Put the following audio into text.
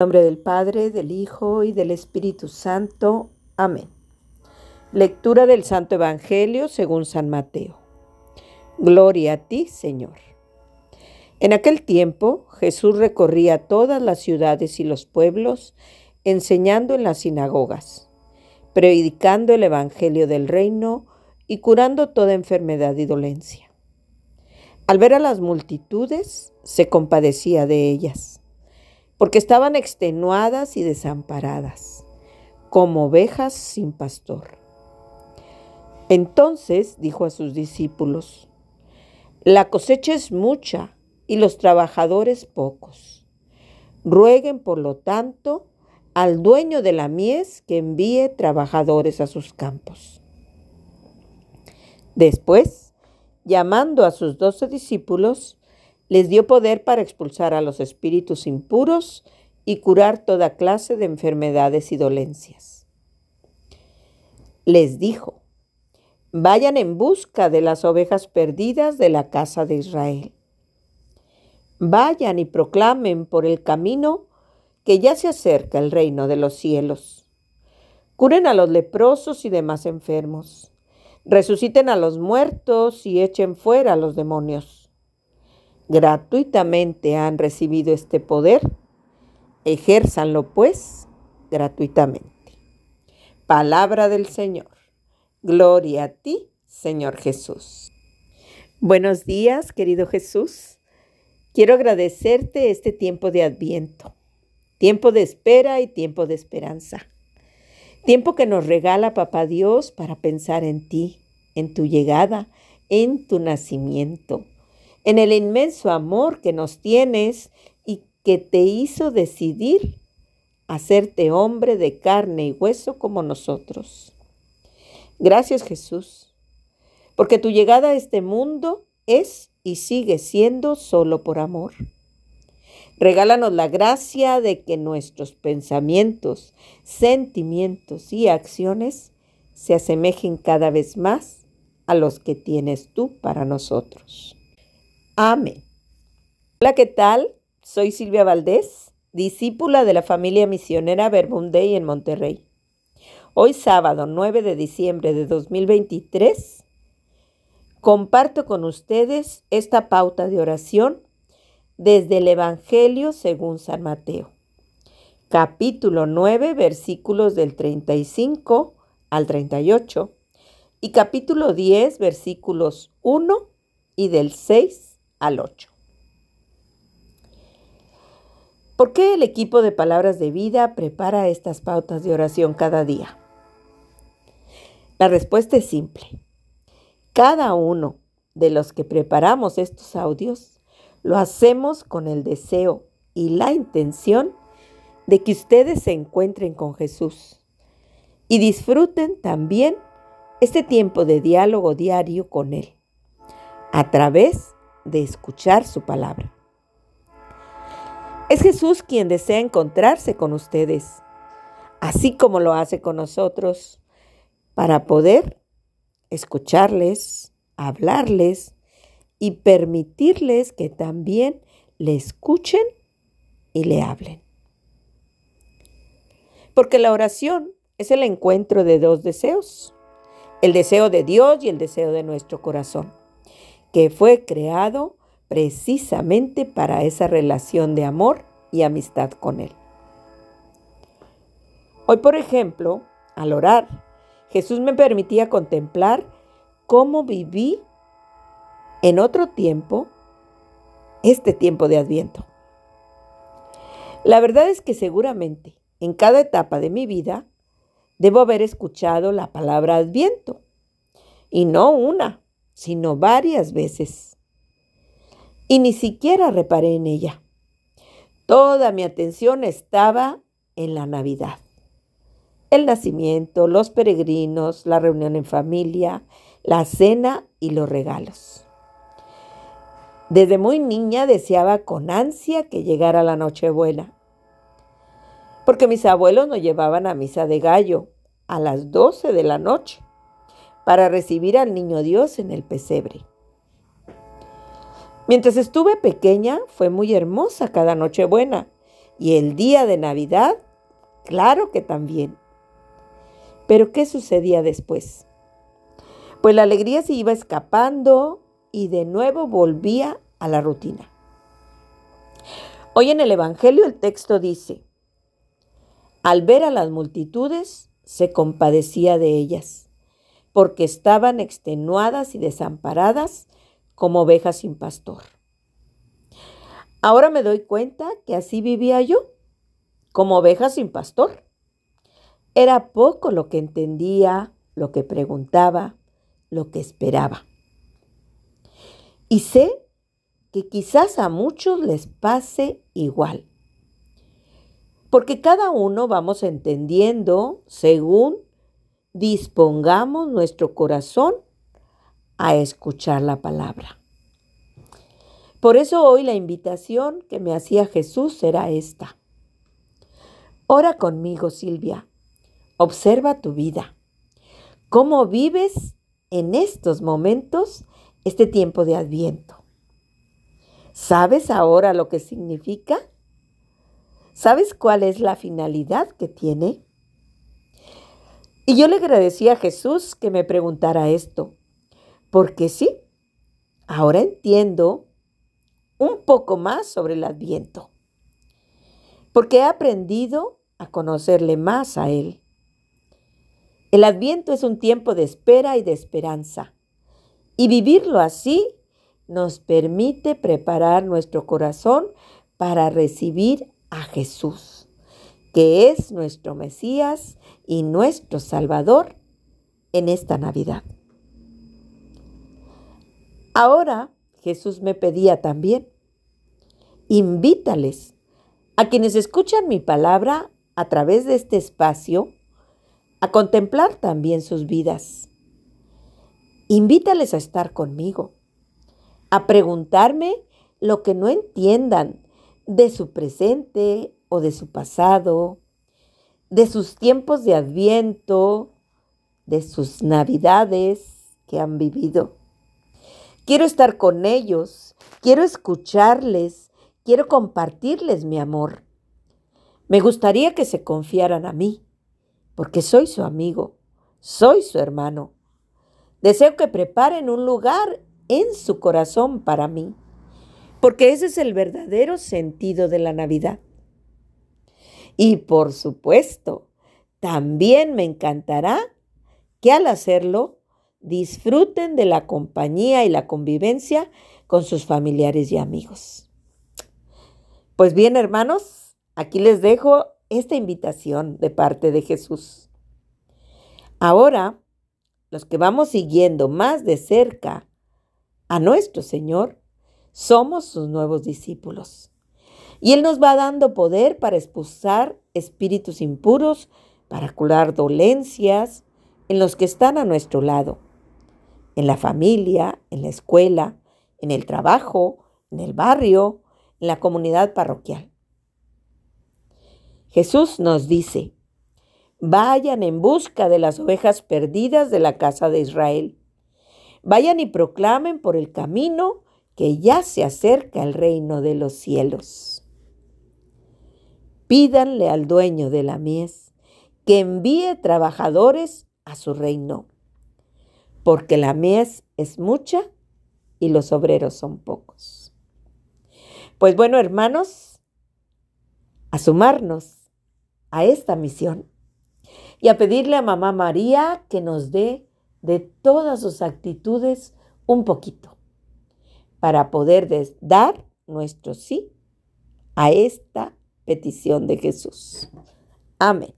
Nombre del Padre, del Hijo y del Espíritu Santo. Amén. Lectura del Santo Evangelio según San Mateo. Gloria a ti, Señor. En aquel tiempo Jesús recorría todas las ciudades y los pueblos, enseñando en las sinagogas, predicando el Evangelio del reino y curando toda enfermedad y dolencia. Al ver a las multitudes, se compadecía de ellas porque estaban extenuadas y desamparadas, como ovejas sin pastor. Entonces dijo a sus discípulos, la cosecha es mucha y los trabajadores pocos. Rueguen, por lo tanto, al dueño de la mies que envíe trabajadores a sus campos. Después, llamando a sus doce discípulos, les dio poder para expulsar a los espíritus impuros y curar toda clase de enfermedades y dolencias. Les dijo, vayan en busca de las ovejas perdidas de la casa de Israel. Vayan y proclamen por el camino que ya se acerca el reino de los cielos. Curen a los leprosos y demás enfermos. Resuciten a los muertos y echen fuera a los demonios gratuitamente han recibido este poder, ejérzanlo pues gratuitamente. Palabra del Señor. Gloria a ti, Señor Jesús. Buenos días, querido Jesús. Quiero agradecerte este tiempo de adviento, tiempo de espera y tiempo de esperanza. Tiempo que nos regala Papá Dios para pensar en ti, en tu llegada, en tu nacimiento en el inmenso amor que nos tienes y que te hizo decidir hacerte hombre de carne y hueso como nosotros. Gracias Jesús, porque tu llegada a este mundo es y sigue siendo solo por amor. Regálanos la gracia de que nuestros pensamientos, sentimientos y acciones se asemejen cada vez más a los que tienes tú para nosotros. Amén. Hola, ¿qué tal? Soy Silvia Valdés, discípula de la familia misionera Verbundey en Monterrey. Hoy sábado 9 de diciembre de 2023 comparto con ustedes esta pauta de oración desde el Evangelio según San Mateo, capítulo 9 versículos del 35 al 38 y capítulo 10 versículos 1 y del 6 al 8. ¿Por qué el equipo de Palabras de Vida prepara estas pautas de oración cada día? La respuesta es simple. Cada uno de los que preparamos estos audios lo hacemos con el deseo y la intención de que ustedes se encuentren con Jesús y disfruten también este tiempo de diálogo diario con Él a través de escuchar su palabra. Es Jesús quien desea encontrarse con ustedes, así como lo hace con nosotros, para poder escucharles, hablarles y permitirles que también le escuchen y le hablen. Porque la oración es el encuentro de dos deseos, el deseo de Dios y el deseo de nuestro corazón que fue creado precisamente para esa relación de amor y amistad con Él. Hoy, por ejemplo, al orar, Jesús me permitía contemplar cómo viví en otro tiempo este tiempo de adviento. La verdad es que seguramente en cada etapa de mi vida debo haber escuchado la palabra adviento, y no una, sino varias veces. Y ni siquiera reparé en ella. Toda mi atención estaba en la Navidad. El nacimiento, los peregrinos, la reunión en familia, la cena y los regalos. Desde muy niña deseaba con ansia que llegara la Nochebuena, porque mis abuelos nos llevaban a misa de gallo a las 12 de la noche para recibir al niño Dios en el pesebre. Mientras estuve pequeña fue muy hermosa cada Nochebuena Y el día de Navidad, claro que también. Pero ¿qué sucedía después? Pues la alegría se iba escapando y de nuevo volvía a la rutina. Hoy en el Evangelio el texto dice, al ver a las multitudes, se compadecía de ellas, porque estaban extenuadas y desamparadas como ovejas sin pastor. Ahora me doy cuenta que así vivía yo, como oveja sin pastor. Era poco lo que entendía, lo que preguntaba, lo que esperaba. Y sé que quizás a muchos les pase igual. Porque cada uno vamos entendiendo según dispongamos nuestro corazón a escuchar la palabra. Por eso hoy la invitación que me hacía Jesús era esta. Ora conmigo, Silvia. Observa tu vida. ¿Cómo vives en estos momentos este tiempo de adviento? ¿Sabes ahora lo que significa? ¿Sabes cuál es la finalidad que tiene? Y yo le agradecí a Jesús que me preguntara esto, porque sí, ahora entiendo un poco más sobre el adviento, porque he aprendido a conocerle más a Él. El adviento es un tiempo de espera y de esperanza, y vivirlo así nos permite preparar nuestro corazón para recibir a Jesús, que es nuestro Mesías y nuestro Salvador en esta Navidad. Ahora Jesús me pedía también, invítales a quienes escuchan mi palabra a través de este espacio a contemplar también sus vidas. Invítales a estar conmigo a preguntarme lo que no entiendan de su presente o de su pasado, de sus tiempos de adviento, de sus navidades que han vivido. Quiero estar con ellos, quiero escucharles, quiero compartirles mi amor. Me gustaría que se confiaran a mí, porque soy su amigo, soy su hermano. Deseo que preparen un lugar en su corazón para mí, porque ese es el verdadero sentido de la Navidad. Y por supuesto, también me encantará que al hacerlo disfruten de la compañía y la convivencia con sus familiares y amigos. Pues bien, hermanos, aquí les dejo esta invitación de parte de Jesús. Ahora, los que vamos siguiendo más de cerca a nuestro Señor, somos sus nuevos discípulos. Y Él nos va dando poder para expulsar espíritus impuros, para curar dolencias en los que están a nuestro lado, en la familia, en la escuela, en el trabajo, en el barrio, en la comunidad parroquial. Jesús nos dice, vayan en busca de las ovejas perdidas de la casa de Israel. Vayan y proclamen por el camino que ya se acerca el reino de los cielos. Pídanle al dueño de la mies que envíe trabajadores a su reino, porque la mies es mucha y los obreros son pocos. Pues bueno, hermanos, a sumarnos a esta misión y a pedirle a Mamá María que nos dé de todas sus actitudes un poquito para poder dar nuestro sí a esta petición de Jesús. Amén.